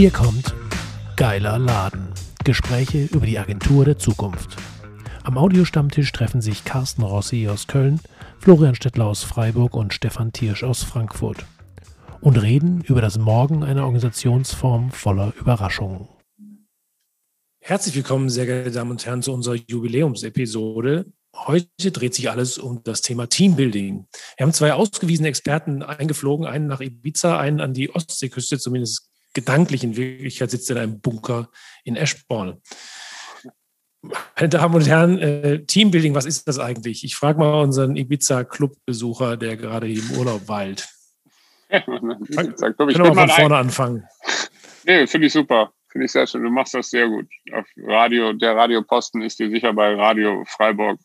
Hier kommt Geiler Laden. Gespräche über die Agentur der Zukunft. Am Audiostammtisch treffen sich Carsten Rossi aus Köln, Florian Stettler aus Freiburg und Stefan Tiersch aus Frankfurt und reden über das Morgen einer Organisationsform voller Überraschungen. Herzlich willkommen, sehr geehrte Damen und Herren, zu unserer Jubiläumsepisode. Heute dreht sich alles um das Thema Teambuilding. Wir haben zwei ausgewiesene Experten eingeflogen, einen nach Ibiza, einen an die Ostseeküste, zumindest gedanklich. In Wirklichkeit sitzt er in einem Bunker in Eschborn. Meine Damen und Herren, äh, Teambuilding, was ist das eigentlich? Ich frage mal unseren Ibiza-Club-Besucher, der gerade hier im Urlaub weilt. Ja, sag, komm, ich können wir von vorne ein. anfangen. Nee, finde ich super. Finde ich sehr schön. Du machst das sehr gut. Auf Radio, der Radioposten ist dir sicher bei Radio Freiburg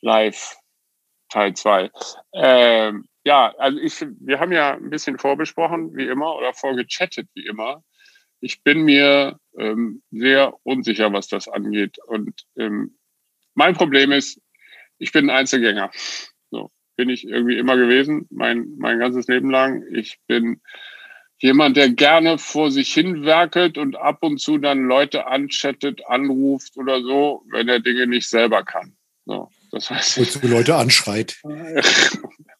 live Teil 2. Ähm, ja, also ich, wir haben ja ein bisschen vorbesprochen, wie immer, oder vorgechattet, wie immer. Ich bin mir ähm, sehr unsicher, was das angeht. Und ähm, mein Problem ist, ich bin ein Einzelgänger. So bin ich irgendwie immer gewesen, mein, mein ganzes Leben lang. Ich bin jemand, der gerne vor sich hin werkelt und ab und zu dann Leute anchattet, anruft oder so, wenn er Dinge nicht selber kann. So, das heißt. Wozu Leute anschreit.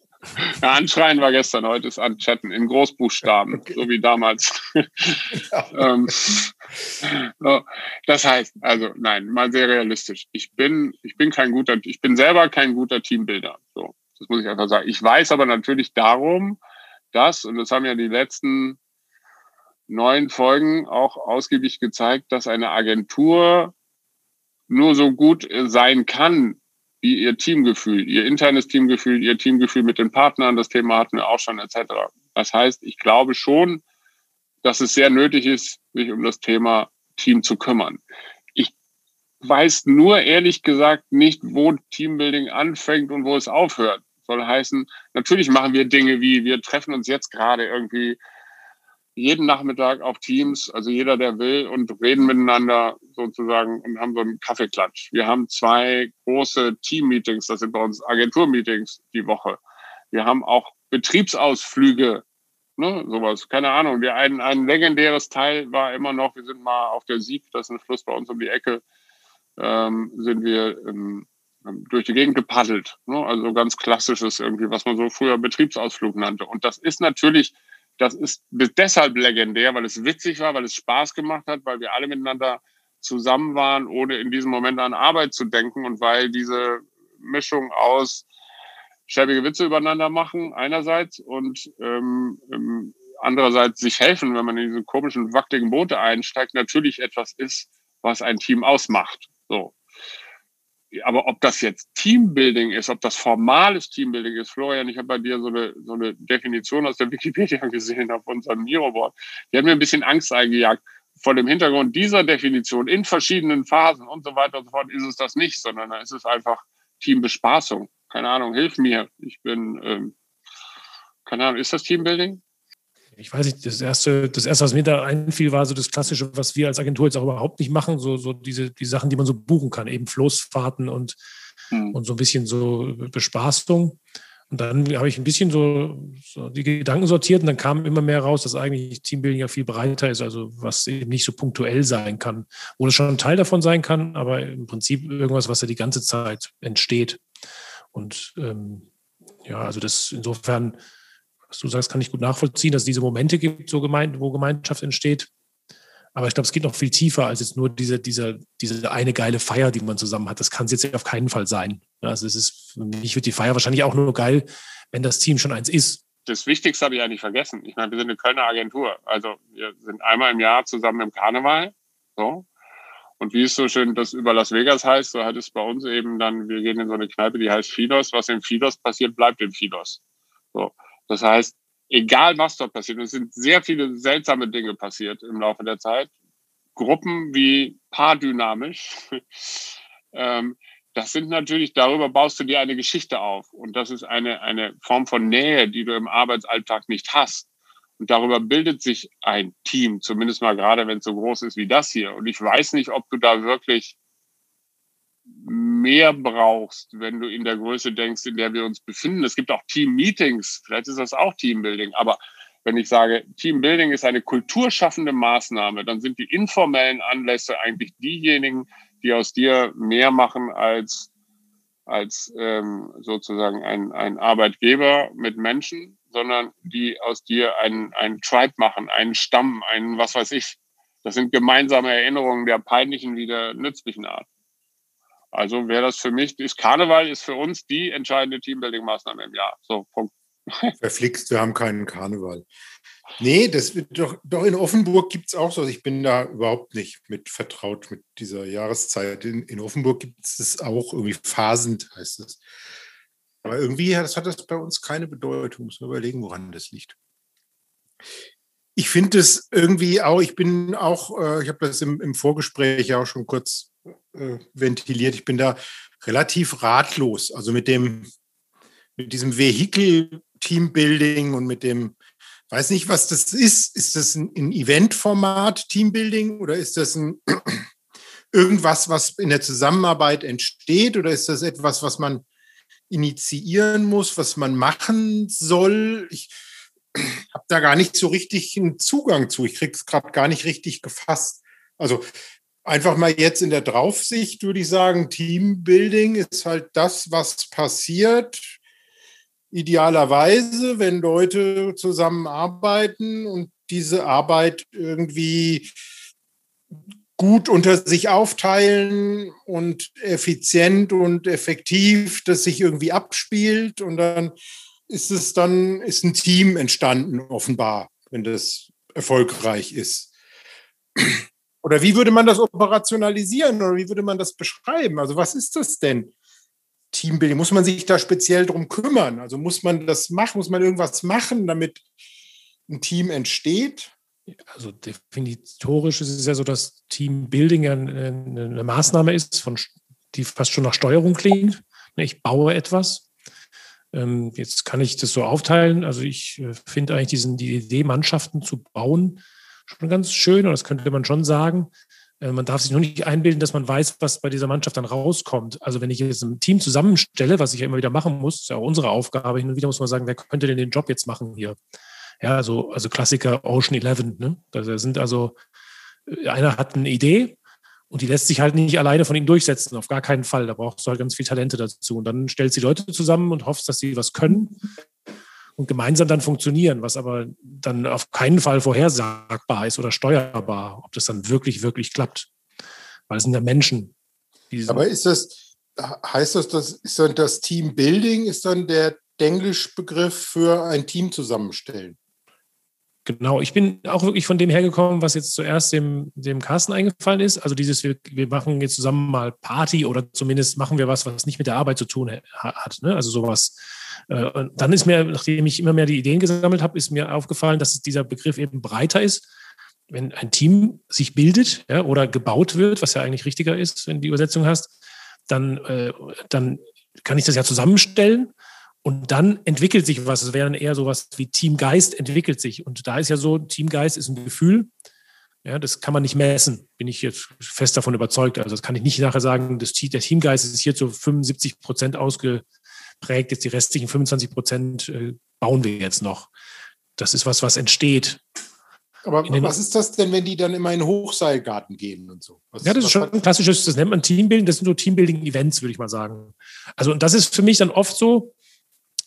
Ja, anschreien war gestern, heute ist anchatten in Großbuchstaben, okay. so wie damals. ähm, das heißt, also nein, mal sehr realistisch. Ich bin, ich bin kein guter, ich bin selber kein guter Teambuilder. So, das muss ich einfach sagen. Ich weiß aber natürlich darum, dass, und das haben ja die letzten neun Folgen auch ausgiebig gezeigt, dass eine Agentur nur so gut sein kann, wie ihr Teamgefühl, ihr internes Teamgefühl, ihr Teamgefühl mit den Partnern, das Thema hatten wir auch schon, etc. Das heißt, ich glaube schon, dass es sehr nötig ist, sich um das Thema Team zu kümmern. Ich weiß nur ehrlich gesagt nicht, wo Teambuilding anfängt und wo es aufhört. Soll heißen, natürlich machen wir Dinge wie, wir treffen uns jetzt gerade irgendwie jeden Nachmittag auf Teams, also jeder, der will, und reden miteinander sozusagen und haben so einen Kaffeeklatsch. Wir haben zwei große Team-Meetings, das sind bei uns Agentur-Meetings die Woche. Wir haben auch Betriebsausflüge, ne, sowas, keine Ahnung. Wir, ein, ein legendäres Teil war immer noch, wir sind mal auf der Sieg, das ist ein Fluss bei uns um die Ecke, ähm, sind wir ähm, durch die Gegend gepaddelt. Ne? Also ganz klassisches irgendwie, was man so früher Betriebsausflug nannte. Und das ist natürlich das ist deshalb legendär, weil es witzig war, weil es Spaß gemacht hat, weil wir alle miteinander zusammen waren, ohne in diesem Moment an Arbeit zu denken und weil diese Mischung aus schäbige Witze übereinander machen einerseits und ähm, ähm, andererseits sich helfen, wenn man in diese komischen wackeligen Boote einsteigt, natürlich etwas ist, was ein Team ausmacht. So aber ob das jetzt Teambuilding ist, ob das formales Teambuilding ist, Florian, ich habe bei dir so eine, so eine Definition aus der Wikipedia gesehen auf unserem Miro-Board. Die hat mir ein bisschen Angst eingejagt. Vor dem Hintergrund dieser Definition in verschiedenen Phasen und so weiter und so fort ist es das nicht, sondern da ist es einfach Teambespaßung. Keine Ahnung, hilf mir. Ich bin, ähm, keine Ahnung, ist das Teambuilding? Ich weiß nicht, das erste, das erste, was mir da einfiel, war so das Klassische, was wir als Agentur jetzt auch überhaupt nicht machen, so, so diese, die Sachen, die man so buchen kann, eben Floßfahrten und, mhm. und so ein bisschen so Bespaßung. Und dann habe ich ein bisschen so, so, die Gedanken sortiert und dann kam immer mehr raus, dass eigentlich Teambuilding ja viel breiter ist, also was eben nicht so punktuell sein kann, wo es schon ein Teil davon sein kann, aber im Prinzip irgendwas, was ja die ganze Zeit entsteht. Und ähm, ja, also das insofern was du sagst, kann ich gut nachvollziehen, dass es diese Momente gibt, so gemeint, wo Gemeinschaft entsteht. Aber ich glaube, es geht noch viel tiefer als jetzt nur diese, diese, diese eine geile Feier, die man zusammen hat. Das kann es jetzt auf keinen Fall sein. Also es ist, für mich wird die Feier wahrscheinlich auch nur geil, wenn das Team schon eins ist. Das Wichtigste habe ich eigentlich vergessen. Ich meine, wir sind eine Kölner Agentur. Also wir sind einmal im Jahr zusammen im Karneval. So. Und wie es so schön das über Las Vegas heißt, so hat es bei uns eben dann, wir gehen in so eine Kneipe, die heißt Fidos. Was im Fidos passiert, bleibt im Fidos. So. Das heißt, egal was dort passiert, es sind sehr viele seltsame Dinge passiert im Laufe der Zeit. Gruppen wie paardynamisch. ähm, das sind natürlich, darüber baust du dir eine Geschichte auf. Und das ist eine, eine Form von Nähe, die du im Arbeitsalltag nicht hast. Und darüber bildet sich ein Team, zumindest mal gerade, wenn es so groß ist wie das hier. Und ich weiß nicht, ob du da wirklich mehr brauchst, wenn du in der Größe denkst, in der wir uns befinden. Es gibt auch Team-Meetings, vielleicht ist das auch Teambuilding, aber wenn ich sage, Teambuilding ist eine kulturschaffende Maßnahme, dann sind die informellen Anlässe eigentlich diejenigen, die aus dir mehr machen als, als ähm, sozusagen ein, ein Arbeitgeber mit Menschen, sondern die aus dir einen, einen Tribe machen, einen Stamm, einen was weiß ich. Das sind gemeinsame Erinnerungen der peinlichen wie der nützlichen Art. Also wäre das für mich, ist Karneval ist für uns die entscheidende Teambuilding-Maßnahme im Jahr. So, Punkt. Verflixt, wir haben keinen Karneval. Nee, das wird doch, doch in Offenburg gibt es auch so. Ich bin da überhaupt nicht mit vertraut mit dieser Jahreszeit. In, in Offenburg gibt es das auch irgendwie phasend, heißt es. Aber irgendwie das hat das bei uns keine Bedeutung. Muss man überlegen, woran das liegt. Ich finde es irgendwie auch, ich bin auch, äh, ich habe das im, im Vorgespräch ja auch schon kurz äh, ventiliert, ich bin da relativ ratlos. Also mit dem, mit diesem Vehikel Teambuilding und mit dem, weiß nicht, was das ist. Ist das ein, ein Eventformat Teambuilding oder ist das ein irgendwas, was in der Zusammenarbeit entsteht oder ist das etwas, was man initiieren muss, was man machen soll? Ich habe da gar nicht so richtig einen Zugang zu. Ich kriege es gerade gar nicht richtig gefasst. Also einfach mal jetzt in der Draufsicht würde ich sagen, Teambuilding ist halt das, was passiert, idealerweise, wenn Leute zusammenarbeiten und diese Arbeit irgendwie gut unter sich aufteilen und effizient und effektiv das sich irgendwie abspielt und dann ist es dann ist ein Team entstanden offenbar, wenn das erfolgreich ist. Oder wie würde man das operationalisieren oder wie würde man das beschreiben? Also was ist das denn? Teambuilding? Muss man sich da speziell drum kümmern? Also muss man das machen, muss man irgendwas machen, damit ein Team entsteht? Also definitorisch ist es ja so, dass Teambuilding ja eine, Maßnahme ist, von, die fast schon nach Steuerung klingt. Ich baue etwas. Ähm, jetzt kann ich das so aufteilen. Also ich äh, finde eigentlich diesen, die Idee, Mannschaften zu bauen, schon ganz schön. Und das könnte man schon sagen. Äh, man darf sich nur nicht einbilden, dass man weiß, was bei dieser Mannschaft dann rauskommt. Also wenn ich jetzt ein Team zusammenstelle, was ich ja immer wieder machen muss, ist ja auch unsere Aufgabe, hin und wieder muss man sagen, wer könnte denn den Job jetzt machen hier? Ja, also, also Klassiker Ocean Eleven. Ne? Da sind also, äh, einer hat eine Idee und die lässt sich halt nicht alleine von ihm durchsetzen, auf gar keinen Fall. Da brauchst du halt ganz viel Talente dazu. Und dann stellst du die Leute zusammen und hoffst, dass sie was können und gemeinsam dann funktionieren, was aber dann auf keinen Fall vorhersagbar ist oder steuerbar, ob das dann wirklich, wirklich klappt. Weil es sind ja Menschen. aber ist das, heißt das, das ist dann das Teambuilding, ist dann der Denglisch-Begriff für ein Team zusammenstellen? Genau, ich bin auch wirklich von dem hergekommen, was jetzt zuerst dem, dem Carsten eingefallen ist. Also dieses, wir, wir machen jetzt zusammen mal Party oder zumindest machen wir was, was nicht mit der Arbeit zu tun hat. Ne? Also sowas und dann ist mir, nachdem ich immer mehr die Ideen gesammelt habe, ist mir aufgefallen, dass dieser Begriff eben breiter ist. Wenn ein Team sich bildet ja, oder gebaut wird, was ja eigentlich richtiger ist, wenn du die Übersetzung hast, dann, äh, dann kann ich das ja zusammenstellen und dann entwickelt sich was. Es wäre dann eher sowas wie Teamgeist entwickelt sich. Und da ist ja so, Teamgeist ist ein Gefühl. Ja, das kann man nicht messen, bin ich jetzt fest davon überzeugt. Also das kann ich nicht nachher sagen, das, der Teamgeist ist hier zu 75 Prozent ausge, prägt. Jetzt die restlichen 25 Prozent äh, bauen wir jetzt noch. Das ist was, was entsteht. Aber was ist das denn, wenn die dann immer in den Hochseilgarten gehen und so? Was, ja, das ist schon ein klassisches, das nennt man Teambuilding, das sind so Teambuilding-Events, würde ich mal sagen. Also, und das ist für mich dann oft so,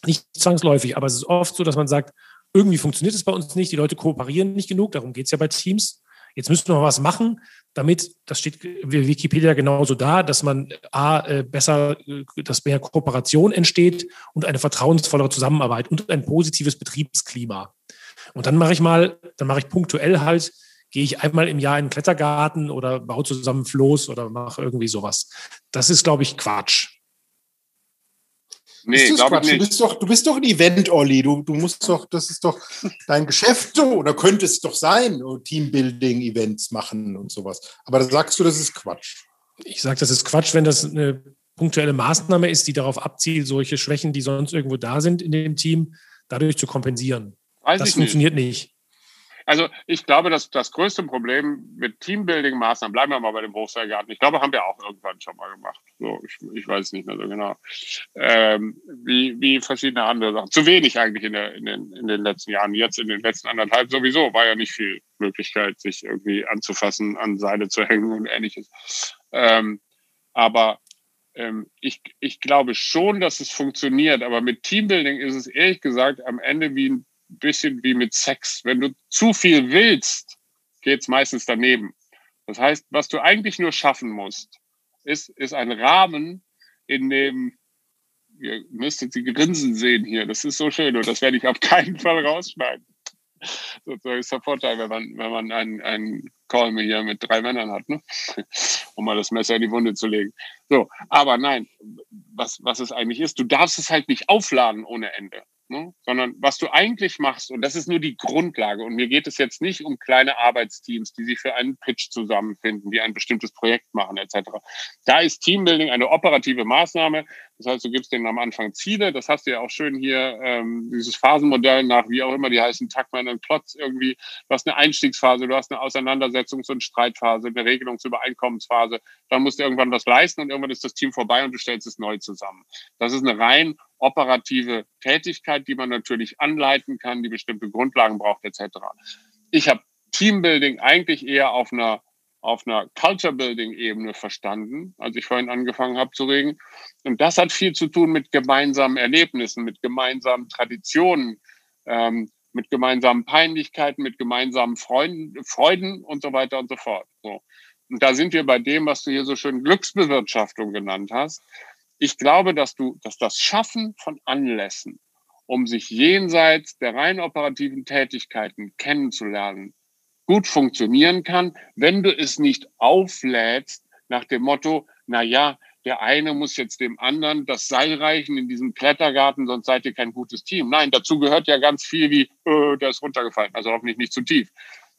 nicht zwangsläufig, aber es ist oft so, dass man sagt, irgendwie funktioniert es bei uns nicht, die Leute kooperieren nicht genug, darum geht es ja bei Teams. Jetzt müssen wir was machen, damit, das steht Wikipedia genauso da, dass man A, äh, besser, äh, dass mehr Kooperation entsteht und eine vertrauensvollere Zusammenarbeit und ein positives Betriebsklima. Und dann mache ich mal, dann mache ich punktuell halt, gehe ich einmal im Jahr in den Klettergarten oder baue zusammen Floß oder mache irgendwie sowas. Das ist, glaube ich, Quatsch. Nee, glaube ich nicht. Du bist doch, du bist doch ein Event-Olli. Du, du musst doch, das ist doch dein Geschäft so, oder könnte es doch sein, Teambuilding-Events machen und sowas. Aber da sagst du, das ist Quatsch. Ich sage, das ist Quatsch, wenn das eine punktuelle Maßnahme ist, die darauf abzielt, solche Schwächen, die sonst irgendwo da sind in dem Team, dadurch zu kompensieren. Weiß das funktioniert nicht. nicht. Also ich glaube, dass das größte Problem mit Teambuilding-Maßnahmen, bleiben wir mal bei dem Hochseilgarten, ich glaube, haben wir auch irgendwann schon mal gemacht. So, ich, ich weiß nicht mehr so genau. Ähm, wie, wie verschiedene andere Sachen. Zu wenig eigentlich in, der, in, den, in den letzten Jahren. Jetzt in den letzten anderthalb sowieso war ja nicht viel Möglichkeit, sich irgendwie anzufassen, an Seile zu hängen und ähnliches. Ähm, aber ähm, ich, ich glaube schon, dass es funktioniert, aber mit Teambuilding ist es ehrlich gesagt am Ende wie ein bisschen wie mit Sex. Wenn du zu viel willst, geht es meistens daneben. Das heißt, was du eigentlich nur schaffen musst, ist, ist ein Rahmen, in dem ihr müsstet die Grinsen sehen hier. Das ist so schön und das werde ich auf keinen Fall rausschneiden. Das ist der Vorteil, wenn man, wenn man einen, einen Call hier mit drei Männern hat, ne? um mal das Messer in die Wunde zu legen. So, aber nein, was, was es eigentlich ist, du darfst es halt nicht aufladen ohne Ende. Ne? sondern was du eigentlich machst, und das ist nur die Grundlage, und mir geht es jetzt nicht um kleine Arbeitsteams, die sich für einen Pitch zusammenfinden, die ein bestimmtes Projekt machen, etc. Da ist Teambuilding eine operative Maßnahme. Das heißt, du gibst denen am Anfang Ziele, das hast du ja auch schön hier, ähm, dieses Phasenmodell nach, wie auch immer die heißen, Tuckman und Klotz irgendwie. Du hast eine Einstiegsphase, du hast eine Auseinandersetzungs- und Streitphase, eine Regelungsübereinkommensphase. Dann musst du irgendwann was leisten und irgendwann ist das Team vorbei und du stellst es neu zusammen. Das ist eine rein operative Tätigkeit, die man natürlich anleiten kann, die bestimmte Grundlagen braucht etc. Ich habe Teambuilding eigentlich eher auf einer auf einer Culture-Building-Ebene verstanden, als ich vorhin angefangen habe zu reden. Und das hat viel zu tun mit gemeinsamen Erlebnissen, mit gemeinsamen Traditionen, ähm, mit gemeinsamen Peinlichkeiten, mit gemeinsamen Freunden, Freuden und so weiter und so fort. So. Und da sind wir bei dem, was du hier so schön Glücksbewirtschaftung genannt hast ich glaube, dass du, dass das Schaffen von Anlässen, um sich jenseits der rein operativen Tätigkeiten kennenzulernen, gut funktionieren kann, wenn du es nicht auflädst nach dem Motto, na ja, der eine muss jetzt dem anderen das Seil reichen in diesem Klettergarten, sonst seid ihr kein gutes Team. Nein, dazu gehört ja ganz viel wie, äh, der ist runtergefallen, also hoffentlich nicht zu tief.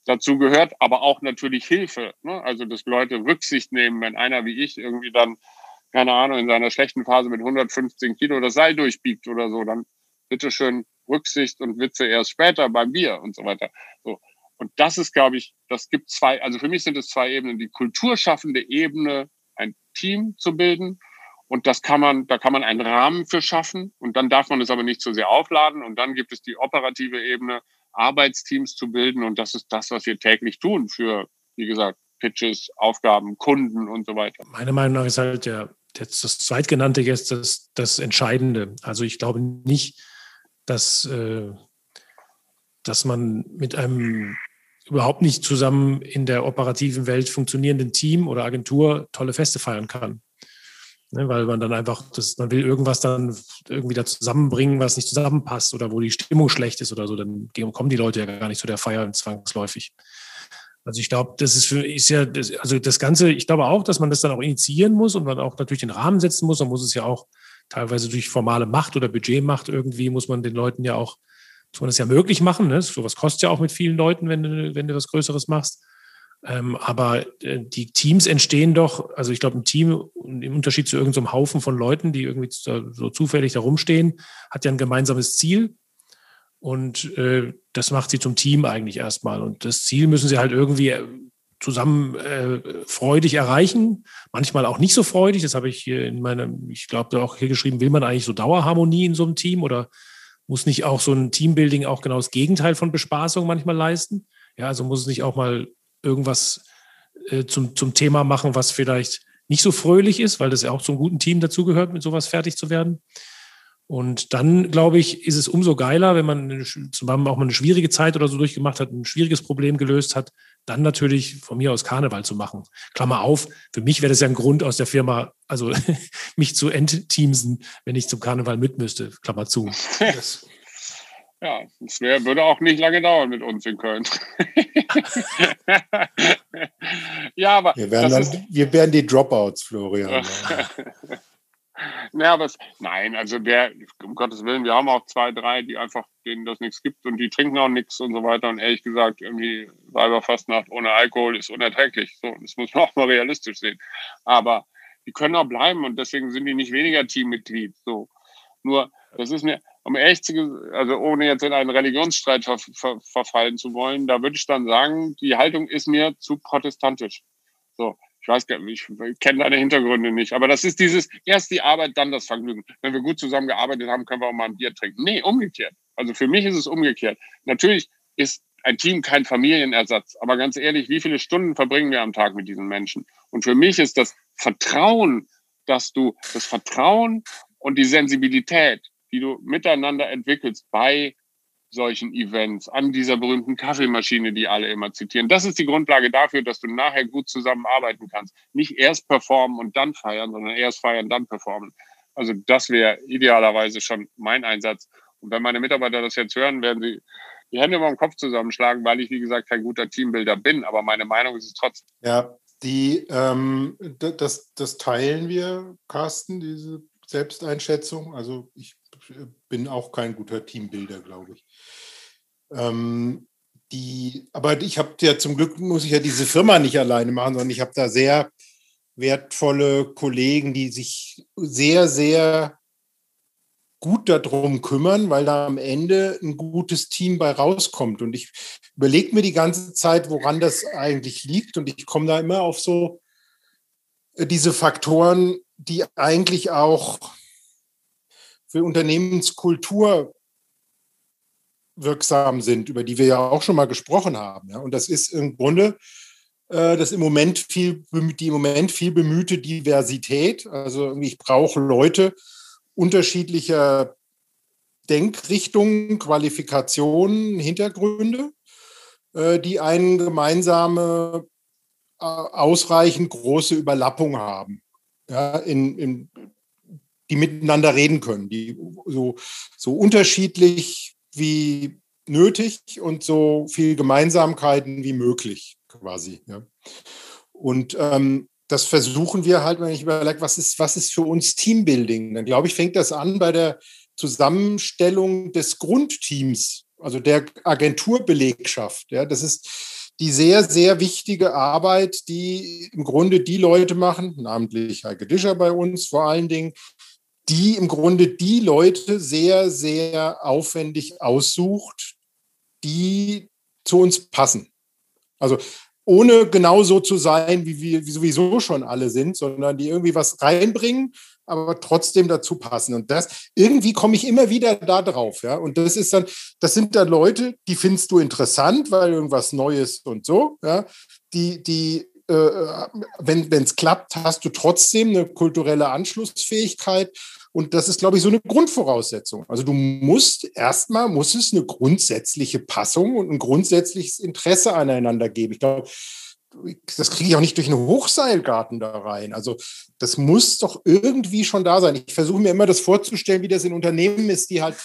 Dazu gehört aber auch natürlich Hilfe, ne? also dass Leute Rücksicht nehmen, wenn einer wie ich irgendwie dann keine Ahnung, in seiner schlechten Phase mit 115 Kilo das Seil durchbiegt oder so, dann bitteschön Rücksicht und Witze erst später beim Bier und so weiter. So. Und das ist, glaube ich, das gibt zwei, also für mich sind es zwei Ebenen. Die kulturschaffende Ebene, ein Team zu bilden. Und das kann man, da kann man einen Rahmen für schaffen. Und dann darf man es aber nicht zu sehr aufladen. Und dann gibt es die operative Ebene, Arbeitsteams zu bilden. Und das ist das, was wir täglich tun für, wie gesagt, Pitches, Aufgaben, Kunden und so weiter. Meiner Meinung nach ist halt der jetzt das Zweitgenannte jetzt das, das Entscheidende. Also ich glaube nicht, dass, äh, dass man mit einem überhaupt nicht zusammen in der operativen Welt funktionierenden Team oder Agentur tolle Feste feiern kann. Ne, weil man dann einfach, das, man will irgendwas dann irgendwie da zusammenbringen, was nicht zusammenpasst oder wo die Stimmung schlecht ist oder so, dann kommen die Leute ja gar nicht zu der Feier zwangsläufig. Also ich glaube, das ist, für, ist ja, das, also das Ganze, ich glaube auch, dass man das dann auch initiieren muss und man auch natürlich den Rahmen setzen muss. Man muss es ja auch teilweise durch formale Macht oder Budgetmacht irgendwie, muss man den Leuten ja auch, muss man das ja möglich machen. Ne? Sowas kostet ja auch mit vielen Leuten, wenn du, wenn du was Größeres machst. Ähm, aber äh, die Teams entstehen doch, also ich glaube, ein Team im Unterschied zu irgendeinem so Haufen von Leuten, die irgendwie so zufällig da rumstehen, hat ja ein gemeinsames Ziel und äh, das macht sie zum Team eigentlich erstmal. Und das Ziel müssen sie halt irgendwie äh, zusammen äh, freudig erreichen. Manchmal auch nicht so freudig. Das habe ich hier in meinem, ich glaube, auch hier geschrieben, will man eigentlich so Dauerharmonie in so einem Team oder muss nicht auch so ein Teambuilding auch genau das Gegenteil von Bespaßung manchmal leisten? Ja, also muss es nicht auch mal irgendwas äh, zum, zum Thema machen, was vielleicht nicht so fröhlich ist, weil das ja auch zum guten Team dazugehört, mit sowas fertig zu werden. Und dann, glaube ich, ist es umso geiler, wenn man zusammen auch mal eine schwierige Zeit oder so durchgemacht hat, ein schwieriges Problem gelöst hat, dann natürlich von mir aus Karneval zu machen. Klammer auf, für mich wäre das ja ein Grund aus der Firma, also mich zu entteamsen, wenn ich zum Karneval mit müsste. Klammer zu. Ja, das wär, würde auch nicht lange dauern mit uns in Köln. ja, aber. Wir wären, dann, wir wären die Dropouts, Florian. Ja, es, nein, also wer, um Gottes Willen, wir haben auch zwei, drei, die einfach, denen das nichts gibt und die trinken auch nichts und so weiter. Und ehrlich gesagt, irgendwie Weiberfastnacht ohne Alkohol ist unerträglich. So, das muss man auch mal realistisch sehen. Aber die können auch bleiben und deswegen sind die nicht weniger Teammitglied. So. Nur, das ist mir, um echt, also ohne jetzt in einen Religionsstreit ver, ver, verfallen zu wollen, da würde ich dann sagen, die Haltung ist mir zu protestantisch. So, ich weiß gar nicht, ich kenne deine Hintergründe nicht, aber das ist dieses, erst die Arbeit, dann das Vergnügen. Wenn wir gut zusammengearbeitet haben, können wir auch mal ein Bier trinken. Nee, umgekehrt. Also für mich ist es umgekehrt. Natürlich ist ein Team kein Familienersatz, aber ganz ehrlich, wie viele Stunden verbringen wir am Tag mit diesen Menschen? Und für mich ist das Vertrauen, dass du das Vertrauen und die Sensibilität, die du miteinander entwickelst bei solchen Events, an dieser berühmten Kaffeemaschine, die alle immer zitieren. Das ist die Grundlage dafür, dass du nachher gut zusammenarbeiten kannst. Nicht erst performen und dann feiern, sondern erst feiern, dann performen. Also das wäre idealerweise schon mein Einsatz. Und wenn meine Mitarbeiter das jetzt hören, werden sie die Hände über den Kopf zusammenschlagen, weil ich, wie gesagt, kein guter Teambuilder bin. Aber meine Meinung ist es trotzdem. Ja, die, ähm, das, das teilen wir, Carsten, diese Selbsteinschätzung. Also ich bin auch kein guter Teambuilder, glaube ich. Ähm, die, aber ich habe ja zum Glück, muss ich ja diese Firma nicht alleine machen, sondern ich habe da sehr wertvolle Kollegen, die sich sehr, sehr gut darum kümmern, weil da am Ende ein gutes Team bei rauskommt. Und ich überlege mir die ganze Zeit, woran das eigentlich liegt. Und ich komme da immer auf so äh, diese Faktoren, die eigentlich auch für Unternehmenskultur wirksam sind, über die wir ja auch schon mal gesprochen haben. Ja? Und das ist im Grunde äh, im Moment viel, die im Moment viel bemühte Diversität. Also ich brauche Leute unterschiedlicher Denkrichtungen, Qualifikationen, Hintergründe, äh, die eine gemeinsame, äh, ausreichend große Überlappung haben. Ja, in, in die miteinander reden können, die so, so unterschiedlich wie nötig und so viel Gemeinsamkeiten wie möglich quasi. Ja. Und ähm, das versuchen wir halt, wenn ich überlege, was ist, was ist für uns Teambuilding? Dann glaube ich, fängt das an bei der Zusammenstellung des Grundteams, also der Agenturbelegschaft. Ja, das ist die sehr, sehr wichtige Arbeit, die im Grunde die Leute machen, namentlich Heike Discher bei uns vor allen Dingen, die im Grunde die Leute sehr, sehr aufwendig aussucht, die zu uns passen. Also ohne genau so zu sein, wie wir sowieso schon alle sind, sondern die irgendwie was reinbringen, aber trotzdem dazu passen. Und das, irgendwie komme ich immer wieder da drauf, ja. Und das ist dann, das sind dann Leute, die findest du interessant, weil irgendwas Neues und so, ja. Die, die, äh, wenn es klappt, hast du trotzdem eine kulturelle Anschlussfähigkeit und das ist, glaube ich, so eine Grundvoraussetzung. Also du musst erstmal, muss es eine grundsätzliche Passung und ein grundsätzliches Interesse aneinander geben. Ich glaube, das kriege ich auch nicht durch einen Hochseilgarten da rein. Also das muss doch irgendwie schon da sein. Ich versuche mir immer das vorzustellen, wie das in Unternehmen ist, die halt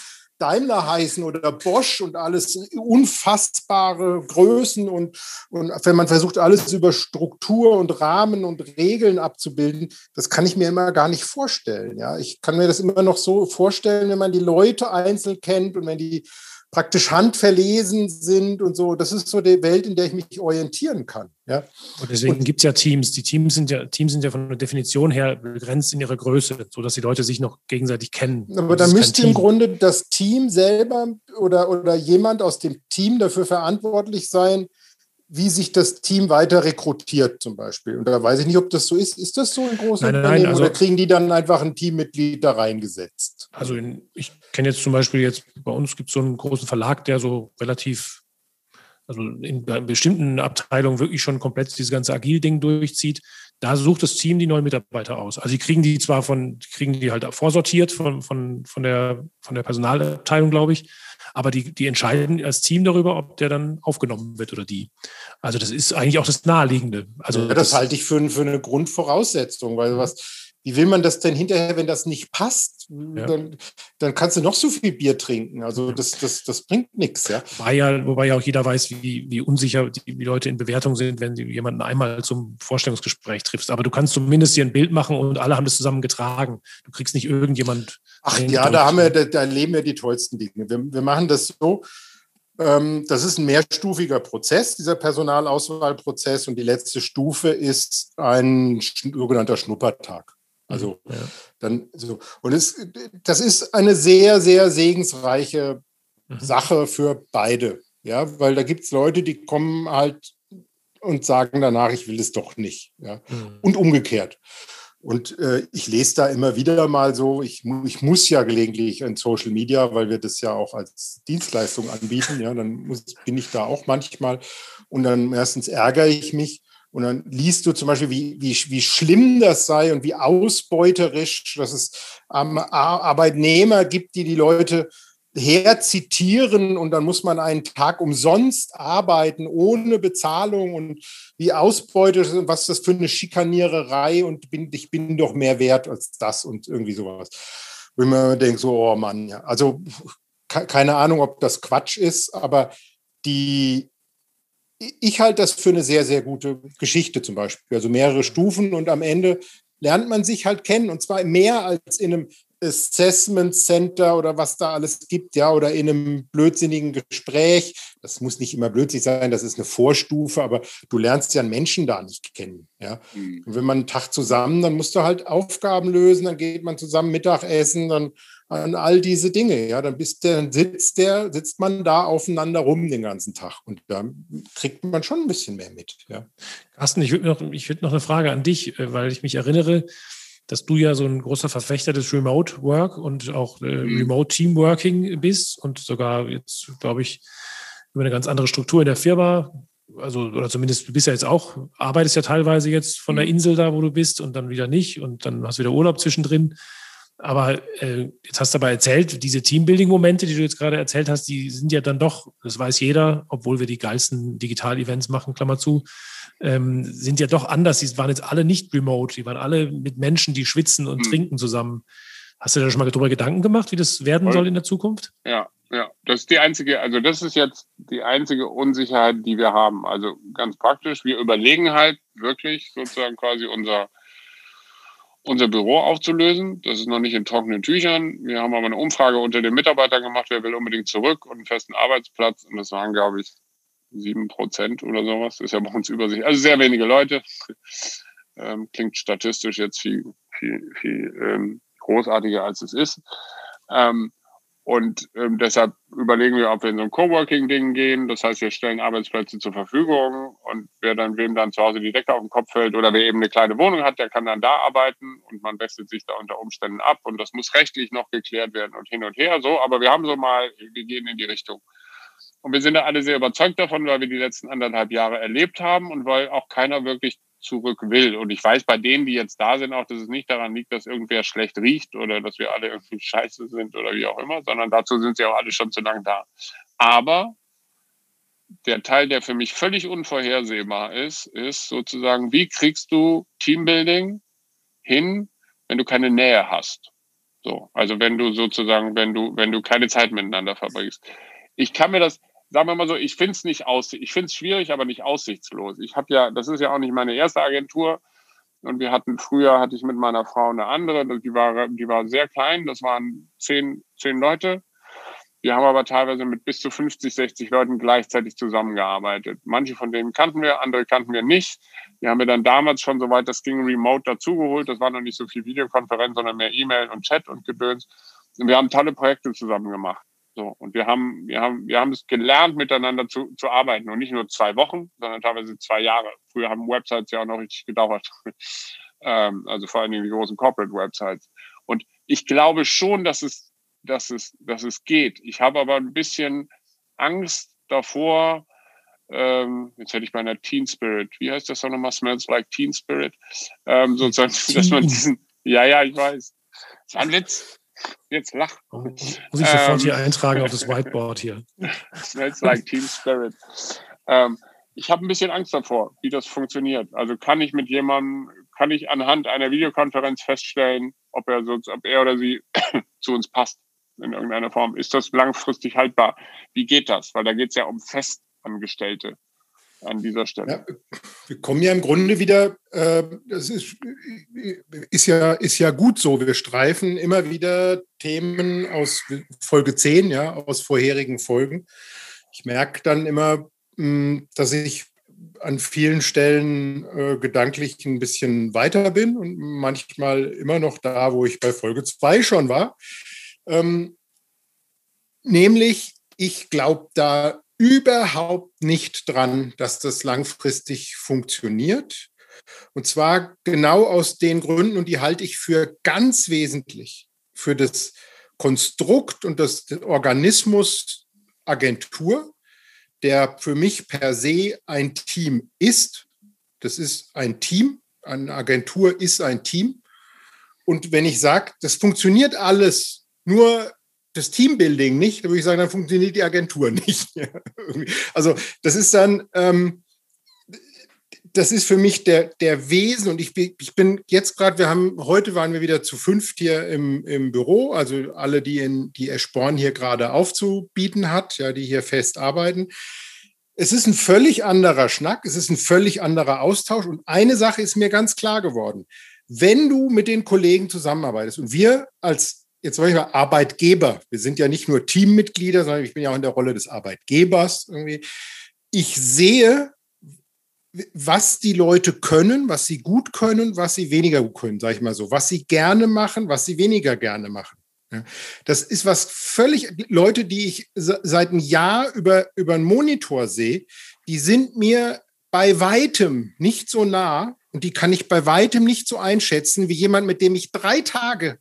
Daimler heißen oder Bosch und alles unfassbare Größen und, und wenn man versucht, alles über Struktur und Rahmen und Regeln abzubilden, das kann ich mir immer gar nicht vorstellen. Ja, ich kann mir das immer noch so vorstellen, wenn man die Leute einzeln kennt und wenn die praktisch handverlesen sind und so. Das ist so die Welt, in der ich mich orientieren kann. Ja? Und deswegen gibt es ja Teams. Die Teams sind ja, Teams sind ja von der Definition her begrenzt in ihrer Größe, sodass die Leute sich noch gegenseitig kennen. Aber da müsste im Grunde das Team selber oder, oder jemand aus dem Team dafür verantwortlich sein, wie sich das Team weiter rekrutiert zum Beispiel. Und da weiß ich nicht, ob das so ist. Ist das so in großen nein, nein, Unternehmen also, oder kriegen die dann einfach ein Teammitglied da reingesetzt? Also in, ich kenne jetzt zum Beispiel jetzt, bei uns gibt es so einen großen Verlag, der so relativ, also in bestimmten Abteilungen wirklich schon komplett dieses ganze Agil-Ding durchzieht. Da sucht das Team die neuen Mitarbeiter aus. Also die kriegen die zwar von, kriegen die halt vorsortiert von, von, von, der, von der Personalabteilung, glaube ich aber die, die entscheiden als Team darüber, ob der dann aufgenommen wird oder die. Also das ist eigentlich auch das Naheliegende. Also ja, das, das, halte ich für, für eine Grundvoraussetzung, weil was, wie will man das denn hinterher, wenn das nicht passt? Ja. Dann, dann kannst du noch so viel Bier trinken. Also das, das, das bringt nichts. Ja? Wobei, ja, wobei ja auch jeder weiß, wie, wie unsicher die, die Leute in Bewertung sind, wenn sie jemanden einmal zum Vorstellungsgespräch triffst. Aber du kannst zumindest dir ein Bild machen und alle haben das zusammen getragen. Du kriegst nicht irgendjemand. Ach ja, da haben wir, da, da leben wir die tollsten Dinge. Wir, wir machen das so. Ähm, das ist ein mehrstufiger Prozess, dieser Personalauswahlprozess. Und die letzte Stufe ist ein sogenannter Schnuppertag. Also ja. dann so. Und es, das ist eine sehr, sehr segensreiche mhm. Sache für beide. Ja, weil da gibt es Leute, die kommen halt und sagen danach, ich will es doch nicht. Ja. Mhm. Und umgekehrt. Und äh, ich lese da immer wieder mal so, ich, ich muss ja gelegentlich in Social Media, weil wir das ja auch als Dienstleistung anbieten, ja, dann muss, bin ich da auch manchmal. Und dann erstens ärgere ich mich und dann liest du zum Beispiel, wie, wie, wie schlimm das sei und wie ausbeuterisch, dass es ähm, Arbeitnehmer gibt, die die Leute herzitieren und dann muss man einen Tag umsonst arbeiten, ohne Bezahlung und wie ausbeutet und was das für eine Schikaniererei und bin, ich bin doch mehr wert als das und irgendwie sowas. Wenn man denkt, so, oh Mann, ja, also keine Ahnung, ob das Quatsch ist, aber die, ich halte das für eine sehr, sehr gute Geschichte zum Beispiel. Also mehrere Stufen und am Ende lernt man sich halt kennen und zwar mehr als in einem Assessment Center oder was da alles gibt, ja, oder in einem blödsinnigen Gespräch. Das muss nicht immer blödsinnig sein, das ist eine Vorstufe, aber du lernst ja einen Menschen da nicht kennen, ja. Mhm. Und wenn man einen Tag zusammen, dann musst du halt Aufgaben lösen, dann geht man zusammen Mittagessen, dann an all diese Dinge, ja, dann bist der, dann sitzt der, sitzt man da aufeinander rum den ganzen Tag und da kriegt man schon ein bisschen mehr mit, ja. Carsten, ich würde noch, ich würde noch eine Frage an dich, äh, weil ich mich erinnere, dass du ja so ein großer Verfechter des Remote Work und auch äh, mhm. Remote Teamworking bist und sogar jetzt, glaube ich, über eine ganz andere Struktur in der Firma. Also, oder zumindest, du bist ja jetzt auch, arbeitest ja teilweise jetzt von der mhm. Insel da, wo du bist und dann wieder nicht und dann hast du wieder Urlaub zwischendrin. Aber äh, jetzt hast du aber erzählt, diese Teambuilding-Momente, die du jetzt gerade erzählt hast, die sind ja dann doch, das weiß jeder, obwohl wir die geilsten Digital-Events machen, Klammer zu, ähm, sind ja doch anders. Die waren jetzt alle nicht remote, die waren alle mit Menschen, die schwitzen und mhm. trinken zusammen. Hast du da schon mal darüber Gedanken gemacht, wie das werden Voll. soll in der Zukunft? Ja, ja. Das ist die einzige, also das ist jetzt die einzige Unsicherheit, die wir haben. Also ganz praktisch, wir überlegen halt wirklich sozusagen quasi unser unser Büro aufzulösen. Das ist noch nicht in trockenen Tüchern. Wir haben aber eine Umfrage unter den Mitarbeitern gemacht, wer will unbedingt zurück und einen festen Arbeitsplatz. Und das waren, glaube ich, sieben Prozent oder sowas. Ist ja bei uns Übersicht. Also sehr wenige Leute. Ähm, klingt statistisch jetzt viel, viel, viel ähm, großartiger, als es ist. Ähm, und ähm, deshalb überlegen wir, ob wir in so ein Coworking-Ding gehen. Das heißt, wir stellen Arbeitsplätze zur Verfügung und wer dann wem dann zu Hause die Decke auf den Kopf fällt oder wer eben eine kleine Wohnung hat, der kann dann da arbeiten und man wechselt sich da unter Umständen ab und das muss rechtlich noch geklärt werden und hin und her so. Aber wir haben so mal, wir gehen in die Richtung. Und wir sind da alle sehr überzeugt davon, weil wir die letzten anderthalb Jahre erlebt haben und weil auch keiner wirklich zurück will. Und ich weiß bei denen, die jetzt da sind, auch, dass es nicht daran liegt, dass irgendwer schlecht riecht oder dass wir alle irgendwie scheiße sind oder wie auch immer, sondern dazu sind sie auch alle schon zu lange da. Aber der Teil, der für mich völlig unvorhersehbar ist, ist sozusagen, wie kriegst du Teambuilding hin, wenn du keine Nähe hast? So, also wenn du sozusagen, wenn du, wenn du keine Zeit miteinander verbringst. Ich kann mir das, sagen wir mal so, ich finde es nicht aus, ich finde es schwierig, aber nicht aussichtslos. Ich habe ja, das ist ja auch nicht meine erste Agentur. Und wir hatten früher hatte ich mit meiner Frau eine andere, die war, die war sehr klein, das waren zehn, zehn Leute. Wir haben aber teilweise mit bis zu 50, 60 Leuten gleichzeitig zusammengearbeitet. Manche von denen kannten wir, andere kannten wir nicht. Die haben wir dann damals schon, soweit das ging, remote dazugeholt. Das war noch nicht so viel Videokonferenz, sondern mehr E-Mail und Chat und Gedöns. Und wir haben tolle Projekte zusammen gemacht. So, und wir haben, wir haben, wir haben es gelernt, miteinander zu, zu arbeiten und nicht nur zwei Wochen, sondern teilweise zwei Jahre. Früher haben Websites ja auch noch richtig gedauert. ähm, also vor allen Dingen die großen Corporate Websites. Und ich glaube schon, dass es, dass es, dass es geht. Ich habe aber ein bisschen Angst davor, ähm, jetzt hätte ich bei einer Teen Spirit, wie heißt das nochmal? Smells like Teen Spirit. Ähm, sozusagen, dass man diesen, ja, ja, ich weiß. Das war ein Witz. Jetzt lach. Muss ich sofort ähm, hier eintragen auf das Whiteboard hier. Smells like Team Spirit. Ähm, ich habe ein bisschen Angst davor, wie das funktioniert. Also kann ich mit jemandem, kann ich anhand einer Videokonferenz feststellen, ob er, so, ob er oder sie zu uns passt in irgendeiner Form. Ist das langfristig haltbar? Wie geht das? Weil da geht es ja um Festangestellte an dieser Stelle. Ja, wir kommen ja im Grunde wieder, äh, das ist, ist, ja, ist ja gut so, wir streifen immer wieder Themen aus Folge 10, ja, aus vorherigen Folgen. Ich merke dann immer, mh, hm, dass ich an vielen Stellen äh, gedanklich ein bisschen weiter bin und manchmal immer noch da, wo ich bei Folge 2 schon war. Ähm, nämlich, ich glaube da überhaupt nicht dran, dass das langfristig funktioniert. Und zwar genau aus den Gründen, und die halte ich für ganz wesentlich für das Konstrukt und das Organismus Agentur, der für mich per se ein Team ist. Das ist ein Team. Eine Agentur ist ein Team. Und wenn ich sage, das funktioniert alles, nur das Teambuilding nicht, dann würde ich sagen, dann funktioniert die Agentur nicht. also das ist dann, ähm, das ist für mich der, der Wesen und ich, ich bin jetzt gerade, wir haben, heute waren wir wieder zu fünft hier im, im Büro, also alle, die in, die Esporn hier gerade aufzubieten hat, ja, die hier fest arbeiten. Es ist ein völlig anderer Schnack, es ist ein völlig anderer Austausch und eine Sache ist mir ganz klar geworden. Wenn du mit den Kollegen zusammenarbeitest und wir als jetzt sage ich mal Arbeitgeber, wir sind ja nicht nur Teammitglieder, sondern ich bin ja auch in der Rolle des Arbeitgebers irgendwie. Ich sehe was die Leute können, was sie gut können, was sie weniger gut können, sage ich mal so, was sie gerne machen, was sie weniger gerne machen. Das ist was völlig, Leute, die ich seit einem Jahr über, über einen Monitor sehe, die sind mir bei weitem nicht so nah und die kann ich bei weitem nicht so einschätzen wie jemand, mit dem ich drei Tage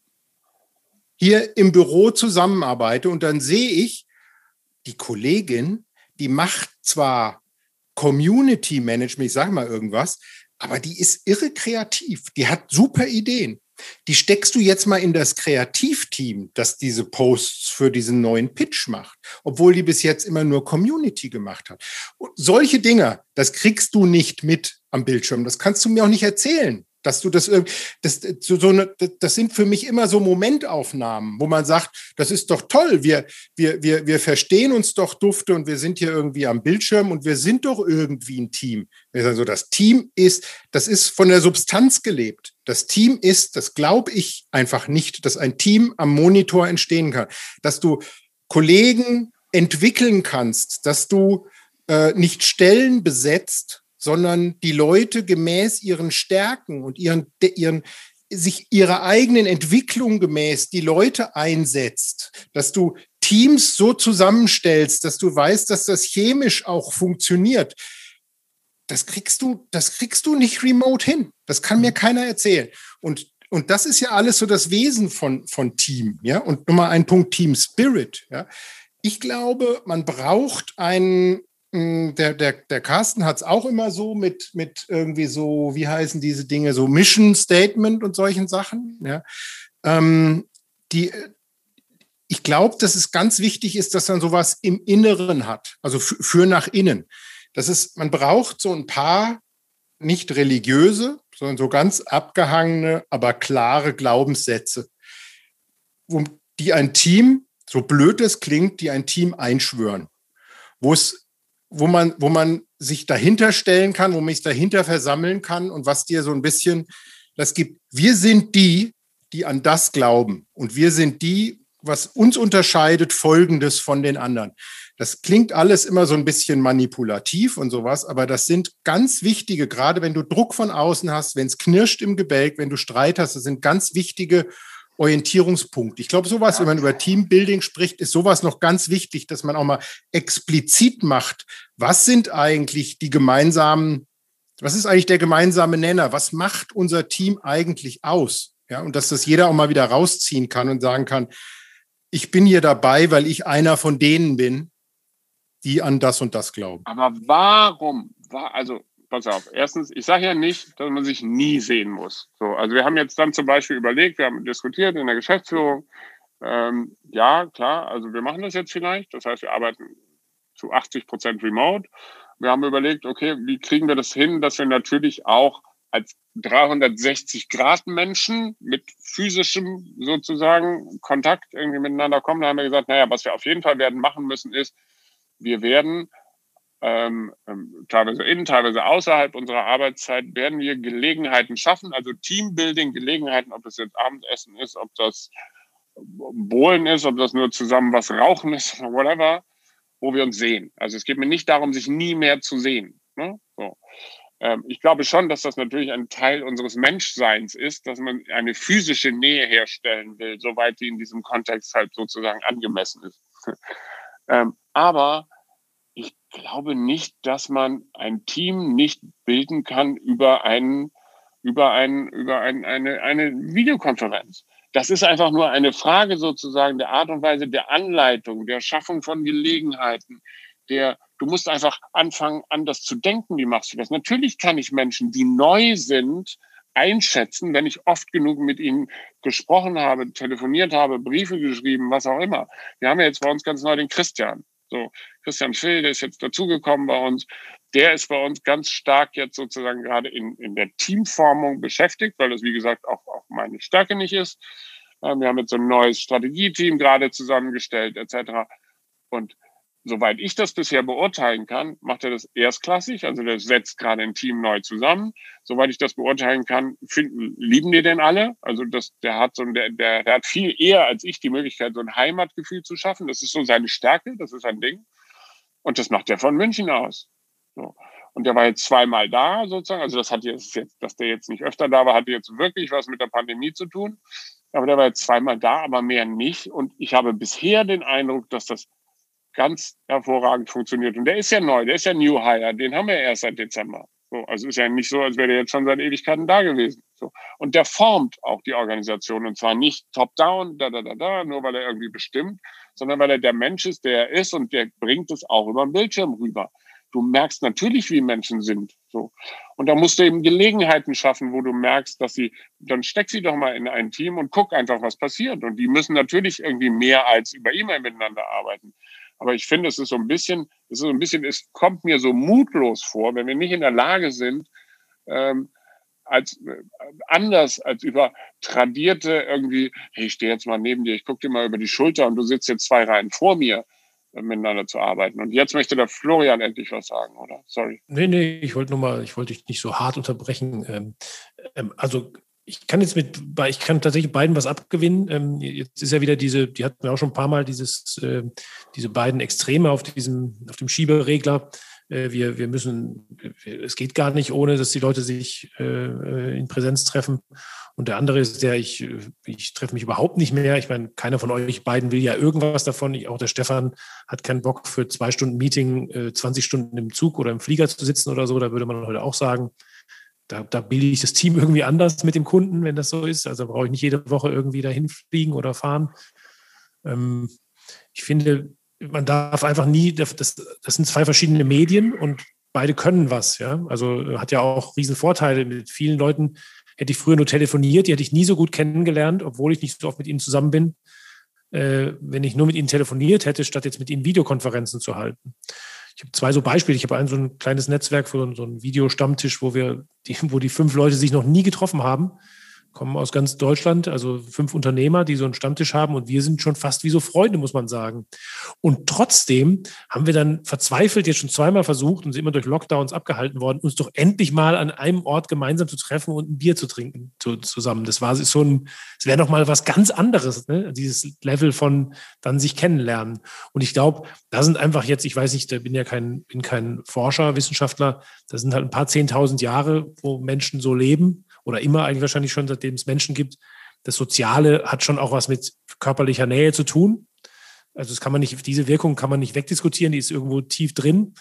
hier im Büro zusammenarbeite und dann sehe ich, die Kollegin, die macht zwar Community Management, ich sage mal irgendwas, aber die ist irre kreativ. Die hat super Ideen. Die steckst du jetzt mal in das Kreativteam, das diese Posts für diesen neuen Pitch macht, obwohl die bis jetzt immer nur Community gemacht hat. Und solche Dinge, das kriegst du nicht mit am Bildschirm. Das kannst du mir auch nicht erzählen dass du das, das, so, so eine, das sind für mich immer so Momentaufnahmen, wo man sagt, das ist doch toll, wir, wir, wir, wir verstehen uns doch dufte und wir sind hier irgendwie am Bildschirm und wir sind doch irgendwie ein Team. Also das Team ist, das ist von der Substanz gelebt. Das Team ist, das glaube ich einfach nicht, dass ein Team am Monitor entstehen kann, dass du Kollegen entwickeln kannst, dass du äh, nicht Stellen besetzt, sondern die Leute gemäß ihren Stärken und ihren, ihren, sich ihrer eigenen Entwicklung gemäß die Leute einsetzt, dass du Teams so zusammenstellst, dass du weißt, dass das chemisch auch funktioniert. Das kriegst du, das kriegst du nicht remote hin. Das kann mir mhm. keiner erzählen. Und, und das ist ja alles so das Wesen von, von Team. Ja? Und Nummer ein Punkt Team Spirit. Ja? Ich glaube, man braucht einen, der, der, der Carsten hat es auch immer so mit, mit irgendwie so, wie heißen diese Dinge, so Mission Statement und solchen Sachen. Ja. Ähm, die, ich glaube, dass es ganz wichtig ist, dass man sowas im Inneren hat, also für nach innen. Das ist, man braucht so ein paar nicht religiöse, sondern so ganz abgehangene, aber klare Glaubenssätze, die ein Team, so blöd es klingt, die ein Team einschwören, wo es wo man, wo man sich dahinter stellen kann, wo man sich dahinter versammeln kann und was dir so ein bisschen das gibt. Wir sind die, die an das glauben und wir sind die, was uns unterscheidet, Folgendes von den anderen. Das klingt alles immer so ein bisschen manipulativ und sowas, aber das sind ganz wichtige, gerade wenn du Druck von außen hast, wenn es knirscht im Gebälk, wenn du Streit hast, das sind ganz wichtige Orientierungspunkt. Ich glaube, sowas, wenn man über Teambuilding spricht, ist sowas noch ganz wichtig, dass man auch mal explizit macht, was sind eigentlich die gemeinsamen, was ist eigentlich der gemeinsame Nenner? Was macht unser Team eigentlich aus? Ja, und dass das jeder auch mal wieder rausziehen kann und sagen kann, ich bin hier dabei, weil ich einer von denen bin, die an das und das glauben. Aber warum? Also pass auf. Erstens, ich sage ja nicht, dass man sich nie sehen muss. So, also wir haben jetzt dann zum Beispiel überlegt, wir haben diskutiert in der Geschäftsführung. Ähm, ja, klar, also wir machen das jetzt vielleicht. Das heißt, wir arbeiten zu 80 Prozent remote. Wir haben überlegt, okay, wie kriegen wir das hin, dass wir natürlich auch als 360 Grad Menschen mit physischem sozusagen Kontakt irgendwie miteinander kommen. Da haben wir gesagt, naja, was wir auf jeden Fall werden machen müssen, ist, wir werden ähm, ähm, teilweise in, teilweise außerhalb unserer Arbeitszeit werden wir Gelegenheiten schaffen, also Teambuilding, Gelegenheiten, ob das jetzt Abendessen ist, ob das Bohlen ist, ob das nur zusammen was rauchen ist, whatever, wo wir uns sehen. Also es geht mir nicht darum, sich nie mehr zu sehen. Ne? So. Ähm, ich glaube schon, dass das natürlich ein Teil unseres Menschseins ist, dass man eine physische Nähe herstellen will, soweit die in diesem Kontext halt sozusagen angemessen ist. ähm, aber ich glaube nicht, dass man ein Team nicht bilden kann über einen über, ein, über ein, eine, eine Videokonferenz. Das ist einfach nur eine Frage sozusagen der Art und Weise der Anleitung, der Schaffung von Gelegenheiten, der, du musst einfach anfangen, anders zu denken. Wie machst du das? Natürlich kann ich Menschen, die neu sind, einschätzen, wenn ich oft genug mit ihnen gesprochen habe, telefoniert habe, Briefe geschrieben, was auch immer. Wir haben ja jetzt bei uns ganz neu den Christian. So, Christian Phil, der ist jetzt dazugekommen bei uns. Der ist bei uns ganz stark jetzt sozusagen gerade in, in der Teamformung beschäftigt, weil das, wie gesagt, auch, auch meine Stärke nicht ist. Ähm, wir haben jetzt so ein neues Strategieteam gerade zusammengestellt, etc. Und soweit ich das bisher beurteilen kann, macht er das erstklassig. Also der setzt gerade ein Team neu zusammen. Soweit ich das beurteilen kann, finden, lieben die denn alle. Also das, der hat so, der, der, der hat viel eher als ich die Möglichkeit, so ein Heimatgefühl zu schaffen. Das ist so seine Stärke. Das ist ein Ding. Und das macht er von München aus. So. Und der war jetzt zweimal da sozusagen. Also das hat jetzt, dass der jetzt nicht öfter da war, hatte jetzt wirklich was mit der Pandemie zu tun. Aber der war jetzt zweimal da, aber mehr nicht. Und ich habe bisher den Eindruck, dass das ganz hervorragend funktioniert. Und der ist ja neu, der ist ja New Hire, den haben wir erst seit Dezember. So, also ist ja nicht so, als wäre der jetzt schon seit Ewigkeiten da gewesen. So. Und der formt auch die Organisation und zwar nicht top-down, da, da, da, da, nur weil er irgendwie bestimmt, sondern weil er der Mensch ist, der er ist und der bringt es auch über den Bildschirm rüber. Du merkst natürlich, wie Menschen sind. So. Und da musst du eben Gelegenheiten schaffen, wo du merkst, dass sie, dann steck sie doch mal in ein Team und guck einfach, was passiert. Und die müssen natürlich irgendwie mehr als über E-Mail miteinander arbeiten. Aber ich finde, es ist so ein bisschen, es ist so ein bisschen, es kommt mir so mutlos vor, wenn wir nicht in der Lage sind, ähm, als äh, anders als über tradierte irgendwie, hey, ich stehe jetzt mal neben dir, ich gucke dir mal über die Schulter und du sitzt jetzt zwei Reihen vor mir äh, miteinander zu arbeiten. Und jetzt möchte der Florian endlich was sagen, oder? Sorry. Nee, nee, ich wollte nur mal, ich wollte dich nicht so hart unterbrechen. Ähm, ähm, also ich kann jetzt mit, ich kann tatsächlich beiden was abgewinnen. Ähm, jetzt ist ja wieder diese, die hatten wir auch schon ein paar Mal dieses, äh, diese beiden Extreme auf diesem, auf dem Schieberegler. Äh, wir, wir müssen, es geht gar nicht, ohne dass die Leute sich äh, in Präsenz treffen. Und der andere ist der, ich, ich treffe mich überhaupt nicht mehr. Ich meine, keiner von euch beiden will ja irgendwas davon. Ich, auch der Stefan hat keinen Bock für zwei Stunden Meeting, 20 Stunden im Zug oder im Flieger zu sitzen oder so. Da würde man heute auch sagen, da, da bilde ich das Team irgendwie anders mit dem Kunden, wenn das so ist. Also brauche ich nicht jede Woche irgendwie dahin fliegen oder fahren. Ähm, ich finde, man darf einfach nie, das, das sind zwei verschiedene Medien und beide können was. Ja? Also hat ja auch riesen Vorteile. Mit vielen Leuten hätte ich früher nur telefoniert, die hätte ich nie so gut kennengelernt, obwohl ich nicht so oft mit ihnen zusammen bin, äh, wenn ich nur mit ihnen telefoniert hätte, statt jetzt mit ihnen Videokonferenzen zu halten ich habe zwei so Beispiele. Ich habe ein so ein kleines Netzwerk für so einen Videostammtisch, wo wir, die, wo die fünf Leute sich noch nie getroffen haben kommen aus ganz Deutschland, also fünf Unternehmer, die so einen Stammtisch haben und wir sind schon fast wie so Freunde, muss man sagen. Und trotzdem haben wir dann verzweifelt jetzt schon zweimal versucht und sind immer durch Lockdowns abgehalten worden, uns doch endlich mal an einem Ort gemeinsam zu treffen und ein Bier zu trinken zu, zusammen. Das war so ein, es wäre noch mal was ganz anderes, ne? dieses Level von dann sich kennenlernen. Und ich glaube, da sind einfach jetzt, ich weiß nicht, da bin ja kein, bin kein Forscher, Wissenschaftler, da sind halt ein paar zehntausend Jahre, wo Menschen so leben oder immer eigentlich wahrscheinlich schon, seitdem es Menschen gibt. Das Soziale hat schon auch was mit körperlicher Nähe zu tun. Also das kann man nicht, diese Wirkung kann man nicht wegdiskutieren, die ist irgendwo tief drin.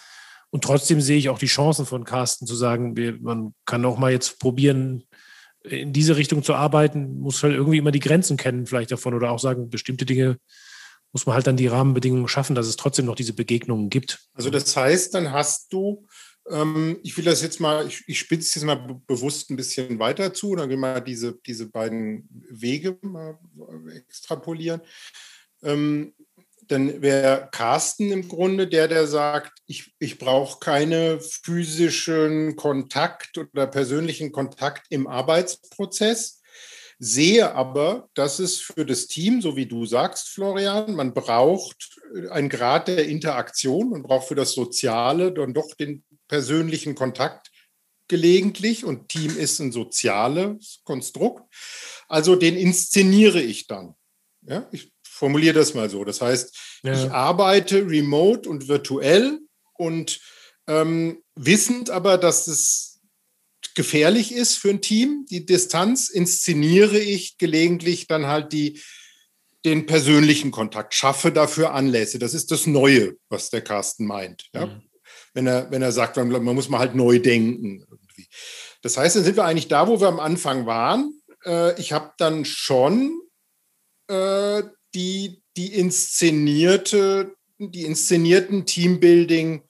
Und trotzdem sehe ich auch die Chancen von Carsten zu sagen, wir, man kann auch mal jetzt probieren, in diese Richtung zu arbeiten, muss halt irgendwie immer die Grenzen kennen, vielleicht davon, oder auch sagen, bestimmte Dinge muss man halt dann die Rahmenbedingungen schaffen, dass es trotzdem noch diese Begegnungen gibt. Also das heißt, dann hast du ich will das jetzt mal, ich, ich spitze jetzt mal bewusst ein bisschen weiter zu, dann gehen wir diese, diese beiden Wege mal extrapolieren. Ähm, dann wäre Carsten im Grunde der, der sagt, ich, ich brauche keine physischen Kontakt oder persönlichen Kontakt im Arbeitsprozess, sehe aber, dass es für das Team, so wie du sagst, Florian, man braucht einen Grad der Interaktion, man braucht für das Soziale dann doch den persönlichen Kontakt gelegentlich und Team ist ein soziales Konstrukt. Also den inszeniere ich dann. Ja, ich formuliere das mal so. Das heißt, ja. ich arbeite remote und virtuell und ähm, wissend aber, dass es gefährlich ist für ein Team, die Distanz, inszeniere ich gelegentlich dann halt die, den persönlichen Kontakt, schaffe dafür Anlässe. Das ist das Neue, was der Carsten meint. Ja? Mhm. Wenn, er, wenn er sagt, man, man muss mal halt neu denken. Irgendwie. Das heißt, dann sind wir eigentlich da, wo wir am Anfang waren. Äh, ich habe dann schon äh, die, die inszenierte, die inszenierten Teambuilding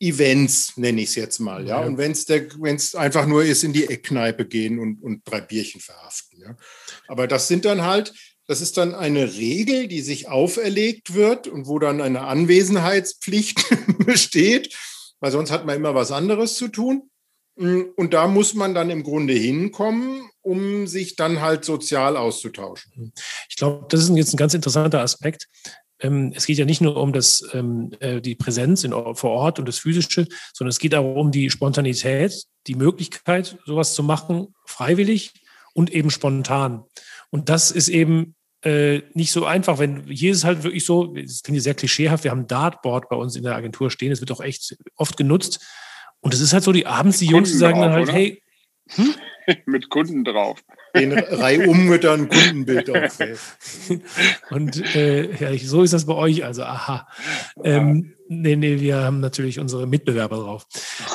Events, nenne ich es jetzt mal, ja. ja. Und wenn es einfach nur ist, in die Eckkneipe gehen und, und drei Bierchen verhaften, ja. Aber das sind dann halt, das ist dann eine Regel, die sich auferlegt wird und wo dann eine Anwesenheitspflicht besteht, weil sonst hat man immer was anderes zu tun. Und da muss man dann im Grunde hinkommen, um sich dann halt sozial auszutauschen. Ich glaube, das ist jetzt ein ganz interessanter Aspekt. Ähm, es geht ja nicht nur um das, ähm, äh, die Präsenz vor Ort und das Physische, sondern es geht auch um die Spontanität, die Möglichkeit, sowas zu machen, freiwillig und eben spontan. Und das ist eben äh, nicht so einfach, wenn hier ist es halt wirklich so, es klingt sehr klischeehaft, wir haben ein Dartboard bei uns in der Agentur stehen, es wird auch echt oft genutzt. Und es ist halt so, die abends die Jungs, sagen dann halt, oder? hey, hm? mit Kunden drauf. Den Reihumgöttern Kundenbild auf. Und äh, ja, so ist das bei euch, also aha. Ähm, nee, nee, wir haben natürlich unsere Mitbewerber drauf.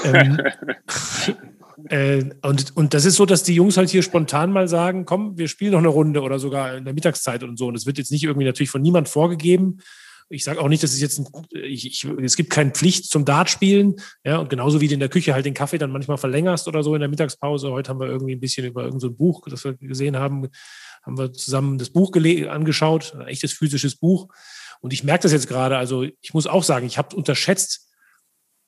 Ähm, äh, und, und das ist so, dass die Jungs halt hier spontan mal sagen, komm, wir spielen noch eine Runde oder sogar in der Mittagszeit und so. Und es wird jetzt nicht irgendwie natürlich von niemand vorgegeben, ich sage auch nicht, dass es jetzt ein, ich, ich, es gibt keine Pflicht zum Dartspielen, ja, und genauso wie du in der Küche halt den Kaffee dann manchmal verlängerst oder so in der Mittagspause. Heute haben wir irgendwie ein bisschen über irgendein so Buch, das wir gesehen haben, haben wir zusammen das Buch angeschaut, ein echtes physisches Buch. Und ich merke das jetzt gerade, also ich muss auch sagen, ich habe unterschätzt,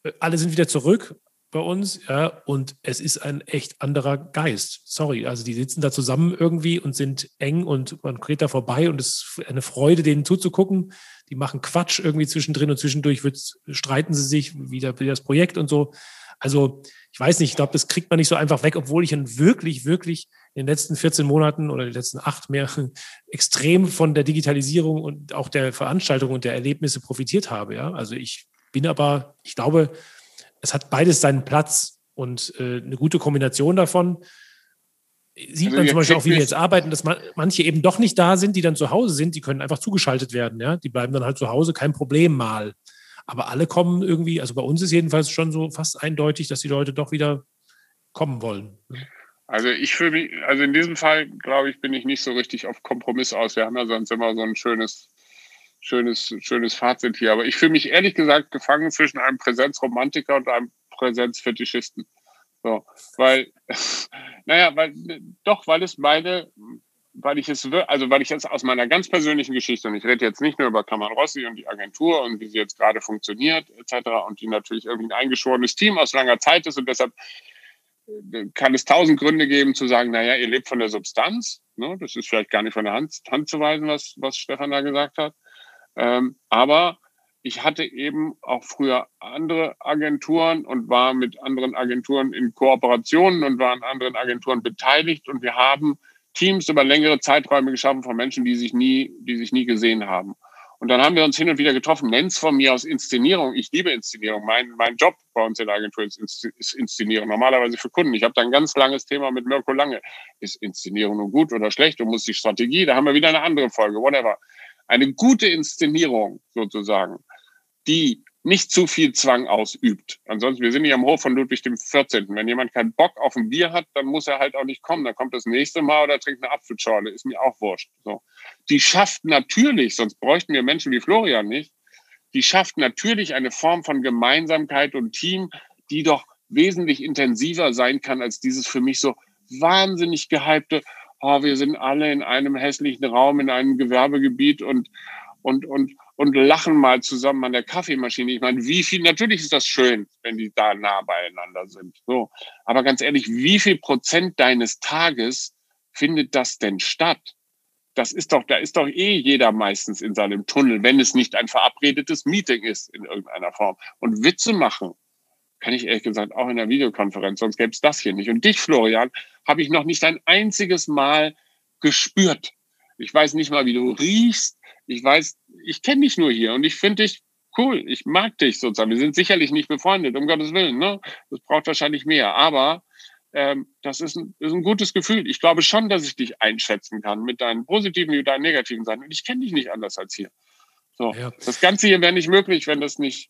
äh, alle sind wieder zurück, bei uns, ja, und es ist ein echt anderer Geist. Sorry, also die sitzen da zusammen irgendwie und sind eng und man geht da vorbei und es ist eine Freude, denen zuzugucken. Die machen Quatsch irgendwie zwischendrin und zwischendurch wird, streiten sie sich wieder für das Projekt und so. Also ich weiß nicht, ich glaube, das kriegt man nicht so einfach weg, obwohl ich dann wirklich, wirklich in den letzten 14 Monaten oder den letzten acht mehr extrem von der Digitalisierung und auch der Veranstaltung und der Erlebnisse profitiert habe. Ja, also ich bin aber, ich glaube, es hat beides seinen Platz und äh, eine gute Kombination davon. Sieht also man zum Beispiel auch, wie wir jetzt arbeiten, dass man, manche eben doch nicht da sind, die dann zu Hause sind, die können einfach zugeschaltet werden. Ja? Die bleiben dann halt zu Hause, kein Problem mal. Aber alle kommen irgendwie, also bei uns ist jedenfalls schon so fast eindeutig, dass die Leute doch wieder kommen wollen. Also ich fühle mich, also in diesem Fall, glaube ich, bin ich nicht so richtig auf Kompromiss aus. Wir haben ja sonst immer so ein schönes schönes, schönes Fazit hier. Aber ich fühle mich ehrlich gesagt gefangen zwischen einem Präsenzromantiker und einem Präsenzfetischisten. So, weil, naja, weil, doch, weil es meine, weil ich es, also weil ich es aus meiner ganz persönlichen Geschichte, und ich rede jetzt nicht nur über Kammern Rossi und die Agentur und wie sie jetzt gerade funktioniert, etc., und die natürlich irgendwie ein eingeschworenes Team aus langer Zeit ist und deshalb äh, kann es tausend Gründe geben zu sagen, naja, ihr lebt von der Substanz. Ne? Das ist vielleicht gar nicht von der Hand, Hand zu weisen, was, was Stefan da gesagt hat. Ähm, aber ich hatte eben auch früher andere Agenturen und war mit anderen Agenturen in Kooperationen und war an anderen Agenturen beteiligt und wir haben Teams über längere Zeiträume geschaffen von Menschen, die sich nie, die sich nie gesehen haben. Und dann haben wir uns hin und wieder getroffen. Nenn's von mir aus Inszenierung. Ich liebe Inszenierung. Mein, mein Job bei uns in der Agentur ist, ist Inszenierung. Normalerweise für Kunden. Ich habe da ein ganz langes Thema mit Mirko Lange. Ist Inszenierung nun gut oder schlecht? Und muss die Strategie? Da haben wir wieder eine andere Folge. Whatever eine gute Inszenierung sozusagen, die nicht zu viel Zwang ausübt. Ansonsten, wir sind hier am Hof von Ludwig dem 14. Wenn jemand keinen Bock auf ein Bier hat, dann muss er halt auch nicht kommen. Dann kommt das nächste Mal oder trinkt eine Apfelschorle. Ist mir auch wurscht. So. Die schafft natürlich, sonst bräuchten wir Menschen wie Florian nicht, die schafft natürlich eine Form von Gemeinsamkeit und Team, die doch wesentlich intensiver sein kann als dieses für mich so wahnsinnig gehypte, oh, wir sind alle in einem hässlichen Raum, in einem Gewerbegebiet und, und, und, und lachen mal zusammen an der Kaffeemaschine. Ich meine, wie viel, natürlich ist das schön, wenn die da nah beieinander sind. So. Aber ganz ehrlich, wie viel Prozent deines Tages findet das denn statt? Das ist doch, da ist doch eh jeder meistens in seinem Tunnel, wenn es nicht ein verabredetes Meeting ist in irgendeiner Form. Und Witze machen, kann ich ehrlich gesagt auch in der Videokonferenz, sonst gäbe es das hier nicht. Und dich, Florian, habe ich noch nicht ein einziges Mal gespürt. Ich weiß nicht mal, wie du riechst. Ich weiß, ich kenne dich nur hier und ich finde dich cool, ich mag dich sozusagen. Wir sind sicherlich nicht befreundet, um Gottes Willen. Ne? Das braucht wahrscheinlich mehr. Aber ähm, das ist ein, ist ein gutes Gefühl. Ich glaube schon, dass ich dich einschätzen kann mit deinen positiven wie deinen negativen Seiten. Und ich kenne dich nicht anders als hier. So, ja. Das Ganze hier wäre nicht möglich, wenn das nicht,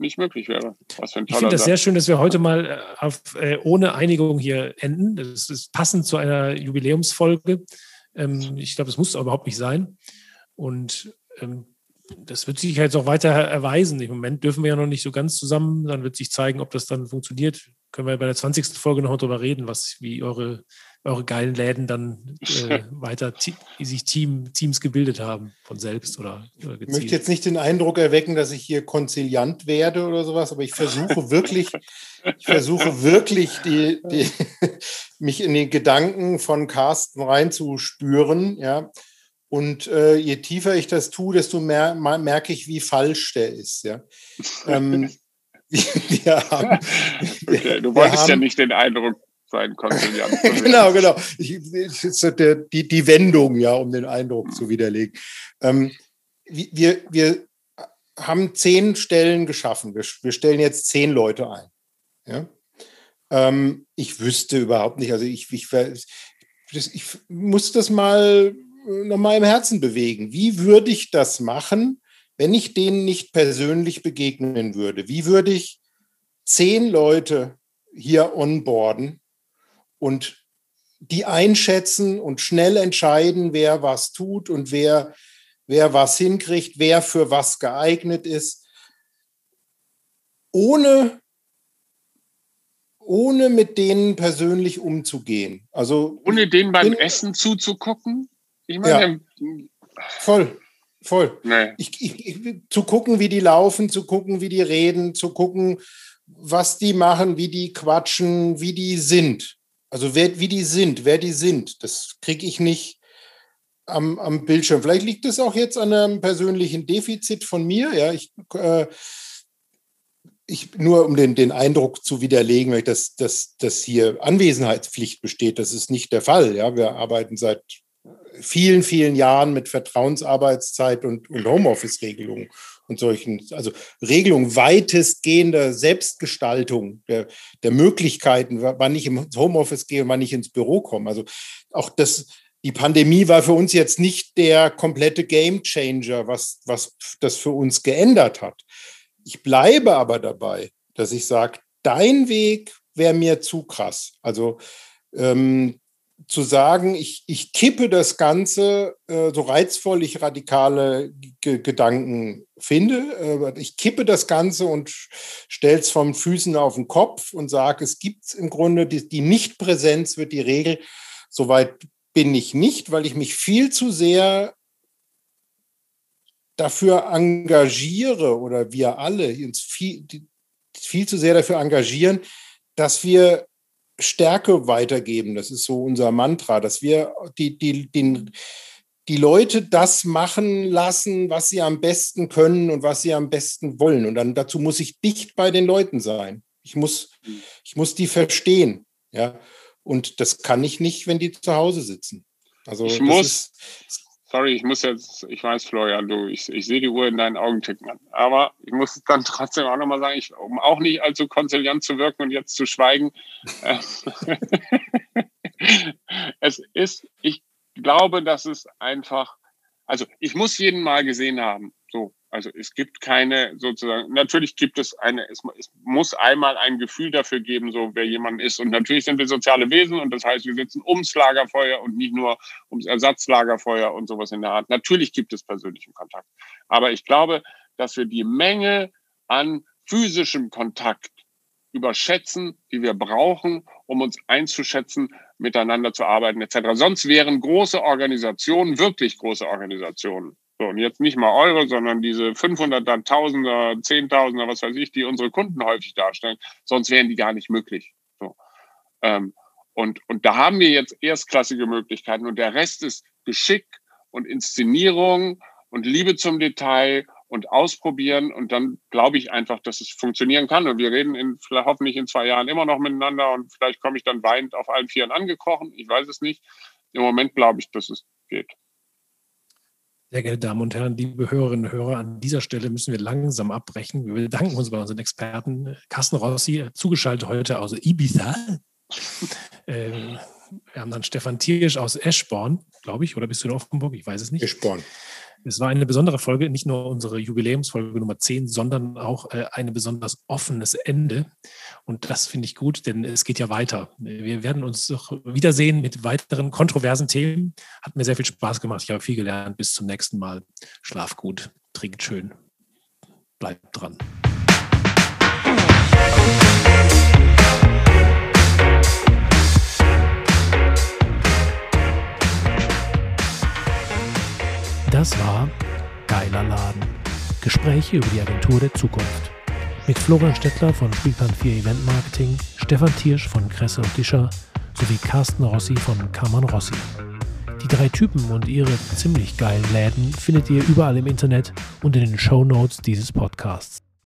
nicht möglich wäre. Was für ein ich finde das sehr schön, dass wir heute mal äh, auf, äh, ohne Einigung hier enden. Das ist passend zu einer Jubiläumsfolge. Ähm, ich glaube, das muss überhaupt nicht sein. Und ähm, das wird sich jetzt auch weiter erweisen. Im Moment dürfen wir ja noch nicht so ganz zusammen. Dann wird sich zeigen, ob das dann funktioniert. Können wir bei der 20. Folge noch darüber reden, was, wie eure, eure geilen Läden dann äh, weiter sich Team, Teams gebildet haben von selbst oder, oder Ich möchte jetzt nicht den Eindruck erwecken, dass ich hier konziliant werde oder sowas, aber ich versuche wirklich, ich versuche wirklich, die, die, mich in den Gedanken von Carsten reinzuspüren, ja. Und äh, je tiefer ich das tue, desto mehr merke ich, wie falsch der ist. Ja? ähm, wir haben, okay, du wolltest haben, ja nicht den Eindruck sein, Konziliant. genau, genau. Ich, ich, der, die, die Wendung, ja, um den Eindruck zu widerlegen. Ähm, wir, wir haben zehn Stellen geschaffen. Wir, wir stellen jetzt zehn Leute ein. Ja? Ähm, ich wüsste überhaupt nicht, also ich, ich, ich muss das mal nochmal im Herzen bewegen. Wie würde ich das machen, wenn ich denen nicht persönlich begegnen würde? Wie würde ich zehn Leute hier onboarden und die einschätzen und schnell entscheiden, wer was tut und wer, wer was hinkriegt, wer für was geeignet ist, ohne, ohne mit denen persönlich umzugehen. Also ohne denen beim Essen zuzugucken? Ich meine, ja. voll, voll. Nee. Ich, ich, ich, zu gucken, wie die laufen, zu gucken, wie die reden, zu gucken, was die machen, wie die quatschen, wie die sind. Also wer, wie die sind, wer die sind, das kriege ich nicht am, am Bildschirm. Vielleicht liegt es auch jetzt an einem persönlichen Defizit von mir. Ja, ich, äh, ich nur um den, den Eindruck zu widerlegen, dass, dass, dass hier Anwesenheitspflicht besteht. Das ist nicht der Fall. Ja, wir arbeiten seit vielen, vielen Jahren mit Vertrauensarbeitszeit und, und Homeoffice-Regelungen und solchen, also Regelungen weitestgehender Selbstgestaltung der, der Möglichkeiten, wann ich ins Homeoffice gehe und wann ich ins Büro komme. Also auch das, die Pandemie war für uns jetzt nicht der komplette Gamechanger, was, was das für uns geändert hat. Ich bleibe aber dabei, dass ich sage, dein Weg wäre mir zu krass. Also ähm, zu sagen, ich, ich kippe das Ganze, äh, so reizvoll ich radikale G Gedanken finde, äh, ich kippe das Ganze und stelle es vom Füßen auf den Kopf und sage, es gibt im Grunde, die, die Nichtpräsenz wird die Regel. Soweit bin ich nicht, weil ich mich viel zu sehr dafür engagiere oder wir alle uns viel, viel zu sehr dafür engagieren, dass wir Stärke weitergeben. Das ist so unser Mantra, dass wir die, die, den, die Leute das machen lassen, was sie am besten können und was sie am besten wollen. Und dann dazu muss ich dicht bei den Leuten sein. Ich muss, ich muss die verstehen. Ja. Und das kann ich nicht, wenn die zu Hause sitzen. Also ich muss, ist, sorry, ich muss jetzt, ich weiß, Florian, du, ich, ich sehe die Uhr in deinen Augen ticken. Aber ich muss dann trotzdem auch nochmal sagen, ich, um auch nicht allzu konziliant zu wirken und jetzt zu schweigen. Es ist, ich glaube, dass es einfach, also ich muss jeden mal gesehen haben. So, also es gibt keine sozusagen, natürlich gibt es eine, es, es, muss einmal ein Gefühl dafür geben, so wer jemand ist. Und natürlich sind wir soziale Wesen und das heißt, wir sitzen ums Lagerfeuer und nicht nur ums Ersatzlagerfeuer und sowas in der Art. Natürlich gibt es persönlichen Kontakt. Aber ich glaube, dass wir die Menge an physischem Kontakt überschätzen, die wir brauchen, um uns einzuschätzen, miteinander zu arbeiten etc. Sonst wären große Organisationen, wirklich große Organisationen, so, und jetzt nicht mal eure, sondern diese 500er, Tausender, Zehntausender, was weiß ich, die unsere Kunden häufig darstellen. Sonst wären die gar nicht möglich. So. Ähm, und, und da haben wir jetzt erstklassige Möglichkeiten und der Rest ist Geschick und Inszenierung und Liebe zum Detail und ausprobieren. Und dann glaube ich einfach, dass es funktionieren kann. Und wir reden in, hoffentlich in zwei Jahren immer noch miteinander und vielleicht komme ich dann weinend auf allen Vieren angekrochen. Ich weiß es nicht. Im Moment glaube ich, dass es geht. Sehr geehrte Damen und Herren, liebe Hörerinnen und Hörer, an dieser Stelle müssen wir langsam abbrechen. Wir bedanken uns bei unseren Experten. Carsten Rossi, zugeschaltet heute aus Ibiza. ähm, wir haben dann Stefan Thiersch aus Eschborn, glaube ich, oder bist du in Offenburg? Ich weiß es nicht. Eschborn. Es war eine besondere Folge, nicht nur unsere Jubiläumsfolge Nummer 10, sondern auch äh, ein besonders offenes Ende. Und das finde ich gut, denn es geht ja weiter. Wir werden uns doch wiedersehen mit weiteren kontroversen Themen. Hat mir sehr viel Spaß gemacht. Ich habe viel gelernt. Bis zum nächsten Mal. Schlaf gut, trinkt schön, bleibt dran. Das war Geiler Laden. Gespräche über die Agentur der Zukunft. Mit Florian Stettler von Spielplan 4 Event Marketing, Stefan Thiersch von Kresse und Discher sowie Carsten Rossi von Kammern Rossi. Die drei Typen und ihre ziemlich geilen Läden findet ihr überall im Internet und in den Show Notes dieses Podcasts.